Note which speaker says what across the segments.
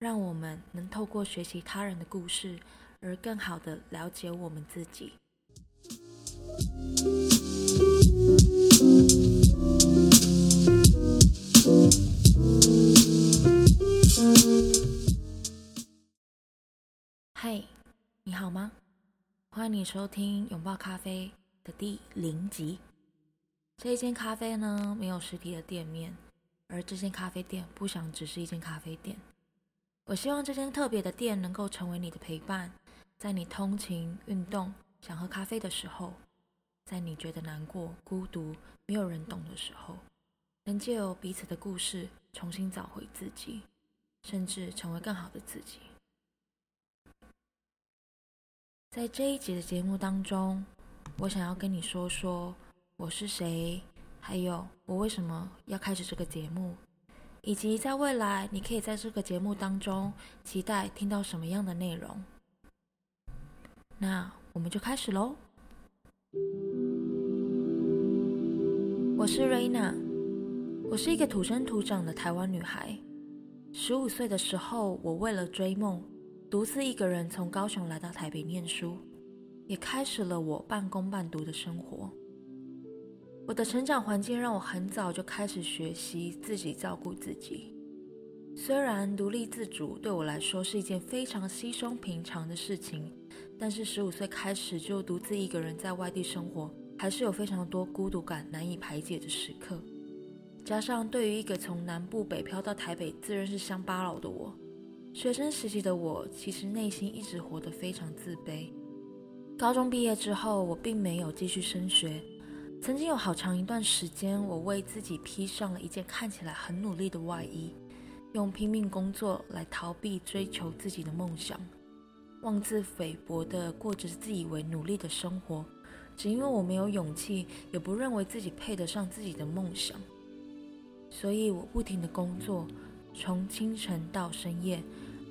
Speaker 1: 让我们能透过学习他人的故事，而更好的了解我们自己。嗨，你好吗？欢迎你收听《拥抱咖啡》的第零集。这一间咖啡呢，没有实体的店面，而这间咖啡店不想只是一间咖啡店。我希望这间特别的店能够成为你的陪伴，在你通勤、运动、想喝咖啡的时候，在你觉得难过、孤独、没有人懂的时候，能借由彼此的故事重新找回自己，甚至成为更好的自己。在这一集的节目当中，我想要跟你说说我是谁，还有我为什么要开始这个节目。以及在未来，你可以在这个节目当中期待听到什么样的内容？那我们就开始喽。我是瑞娜，我是一个土生土长的台湾女孩。十五岁的时候，我为了追梦，独自一个人从高雄来到台北念书，也开始了我半工半读的生活。我的成长环境让我很早就开始学习自己照顾自己。虽然独立自主对我来说是一件非常稀松平常的事情，但是十五岁开始就独自一个人在外地生活，还是有非常多孤独感难以排解的时刻。加上对于一个从南部北漂到台北，自认是乡巴佬的我，学生时期的我其实内心一直活得非常自卑。高中毕业之后，我并没有继续升学。曾经有好长一段时间，我为自己披上了一件看起来很努力的外衣，用拼命工作来逃避追求自己的梦想，妄自菲薄地过着自以为努力的生活，只因为我没有勇气，也不认为自己配得上自己的梦想，所以我不停的工作，从清晨到深夜，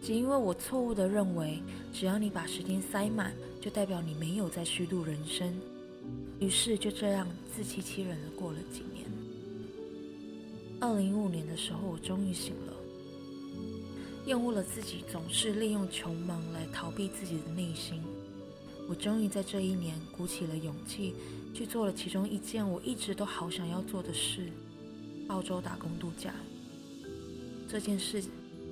Speaker 1: 只因为我错误地认为，只要你把时间塞满，就代表你没有在虚度人生。于是就这样自欺欺人的过了几年。二零一五年的时候，我终于醒了，厌恶了自己总是利用穷忙来逃避自己的内心。我终于在这一年鼓起了勇气，去做了其中一件我一直都好想要做的事——澳洲打工度假。这件事，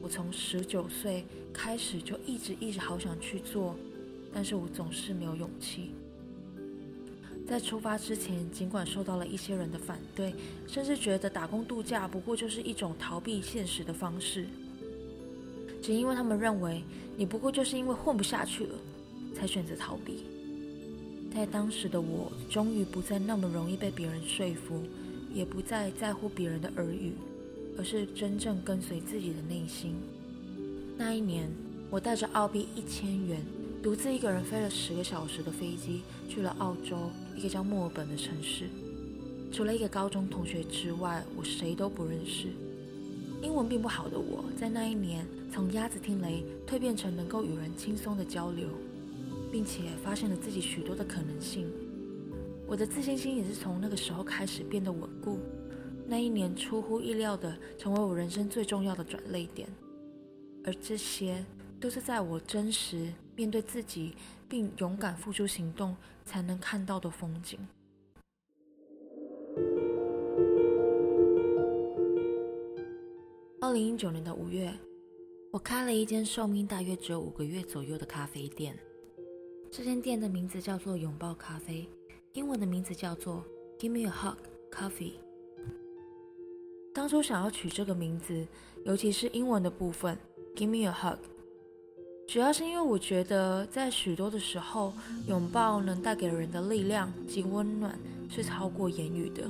Speaker 1: 我从十九岁开始就一直一直好想去做，但是我总是没有勇气。在出发之前，尽管受到了一些人的反对，甚至觉得打工度假不过就是一种逃避现实的方式，只因为他们认为你不过就是因为混不下去了，才选择逃避。在当时的我，终于不再那么容易被别人说服，也不再在乎别人的耳语，而是真正跟随自己的内心。那一年，我带着澳币一千元。独自一个人飞了十个小时的飞机，去了澳洲一个叫墨尔本的城市。除了一个高中同学之外，我谁都不认识。英文并不好的我，在那一年从鸭子听雷蜕变成能够与人轻松的交流，并且发现了自己许多的可能性。我的自信心也是从那个时候开始变得稳固。那一年出乎意料的成为我人生最重要的转泪点，而这些都是在我真实。面对自己，并勇敢付出行动，才能看到的风景。二零一九年的五月，我开了一间寿命大约只有五个月左右的咖啡店。这间店的名字叫做“拥抱咖啡”，英文的名字叫做 “Give me a hug coffee”。当初想要取这个名字，尤其是英文的部分 “Give me a hug”。主要是因为我觉得，在许多的时候，拥抱能带给人的力量及温暖是超过言语的。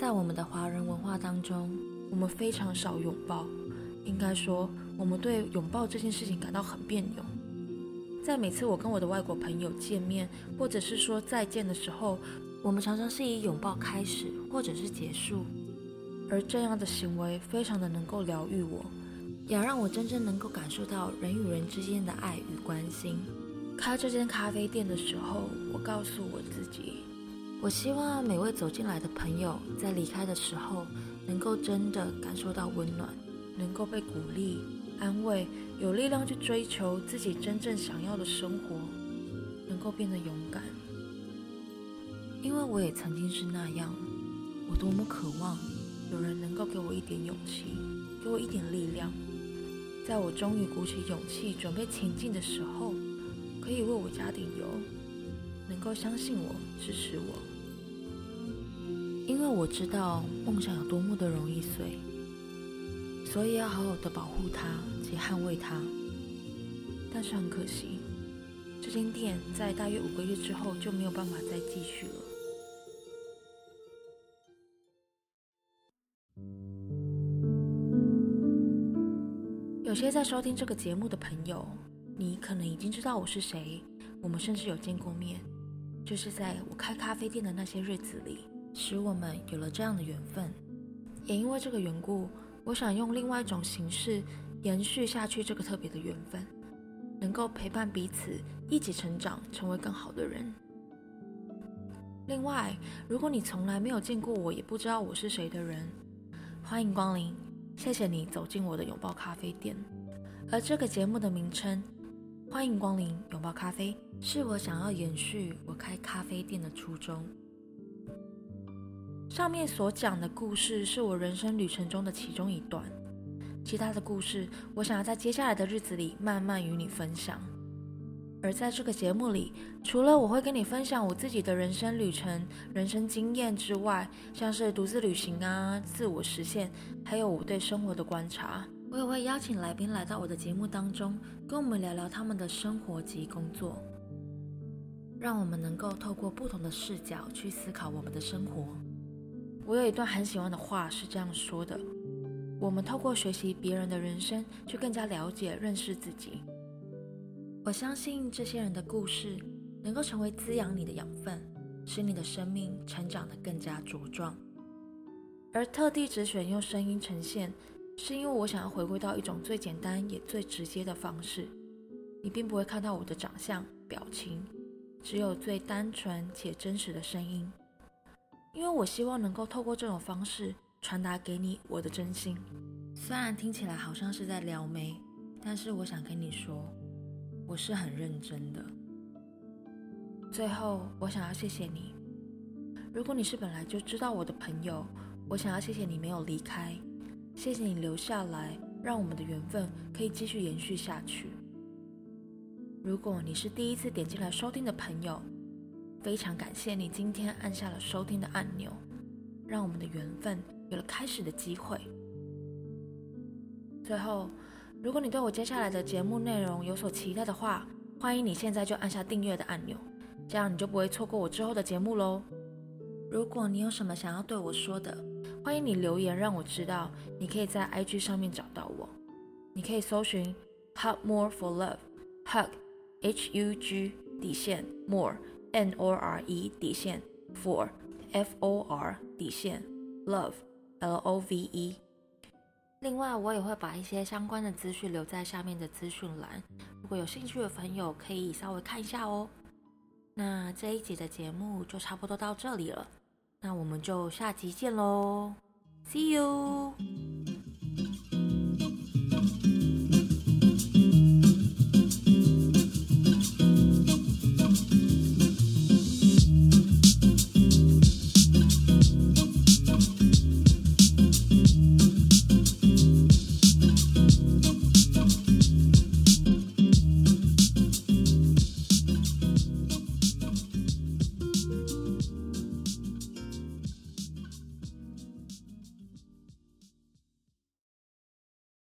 Speaker 1: 在我们的华人文化当中，我们非常少拥抱，应该说，我们对拥抱这件事情感到很别扭。在每次我跟我的外国朋友见面，或者是说再见的时候，我们常常是以拥抱开始，或者是结束，而这样的行为非常的能够疗愈我。也让我真正能够感受到人与人之间的爱与关心。开这间咖啡店的时候，我告诉我自己，我希望每位走进来的朋友在离开的时候，能够真的感受到温暖，能够被鼓励、安慰，有力量去追求自己真正想要的生活，能够变得勇敢。因为我也曾经是那样，我多么渴望有人能够给我一点勇气，给我一点力量。在我终于鼓起勇气准备前进的时候，可以为我加点油，能够相信我、支持我，因为我知道梦想有多么的容易碎，所以要好好的保护它及捍卫它。但是很可惜，这间店在大约五个月之后就没有办法再继续了。有些在收听这个节目的朋友，你可能已经知道我是谁，我们甚至有见过面，就是在我开咖啡店的那些日子里，使我们有了这样的缘分。也因为这个缘故，我想用另外一种形式延续下去这个特别的缘分，能够陪伴彼此一起成长，成为更好的人。另外，如果你从来没有见过我，也不知道我是谁的人，欢迎光临。谢谢你走进我的拥抱咖啡店，而这个节目的名称“欢迎光临拥抱咖啡”是我想要延续我开咖啡店的初衷。上面所讲的故事是我人生旅程中的其中一段，其他的故事我想要在接下来的日子里慢慢与你分享。而在这个节目里，除了我会跟你分享我自己的人生旅程、人生经验之外，像是独自旅行啊、自我实现，还有我对生活的观察，我也会邀请来宾来到我的节目当中，跟我们聊聊他们的生活及工作，让我们能够透过不同的视角去思考我们的生活。我有一段很喜欢的话是这样说的：我们透过学习别人的人生，去更加了解、认识自己。我相信这些人的故事能够成为滋养你的养分，使你的生命成长得更加茁壮。而特地只选用声音呈现，是因为我想要回归到一种最简单也最直接的方式。你并不会看到我的长相、表情，只有最单纯且真实的声音。因为我希望能够透过这种方式传达给你我的真心。虽然听起来好像是在撩妹，但是我想跟你说。我是很认真的。最后，我想要谢谢你。如果你是本来就知道我的朋友，我想要谢谢你没有离开，谢谢你留下来，让我们的缘分可以继续延续下去。如果你是第一次点进来收听的朋友，非常感谢你今天按下了收听的按钮，让我们的缘分有了开始的机会。最后。如果你对我接下来的节目内容有所期待的话，欢迎你现在就按下订阅的按钮，这样你就不会错过我之后的节目喽。如果你有什么想要对我说的，欢迎你留言让我知道。你可以在 IG 上面找到我，你可以搜寻 Hug More for Love，Hug H U G 底线 More N O R E 底线 For F O R 底线 Love L O V E。另外，我也会把一些相关的资讯留在下面的资讯栏，如果有兴趣的朋友可以稍微看一下哦。那这一集的节目就差不多到这里了，那我们就下集见喽，See you。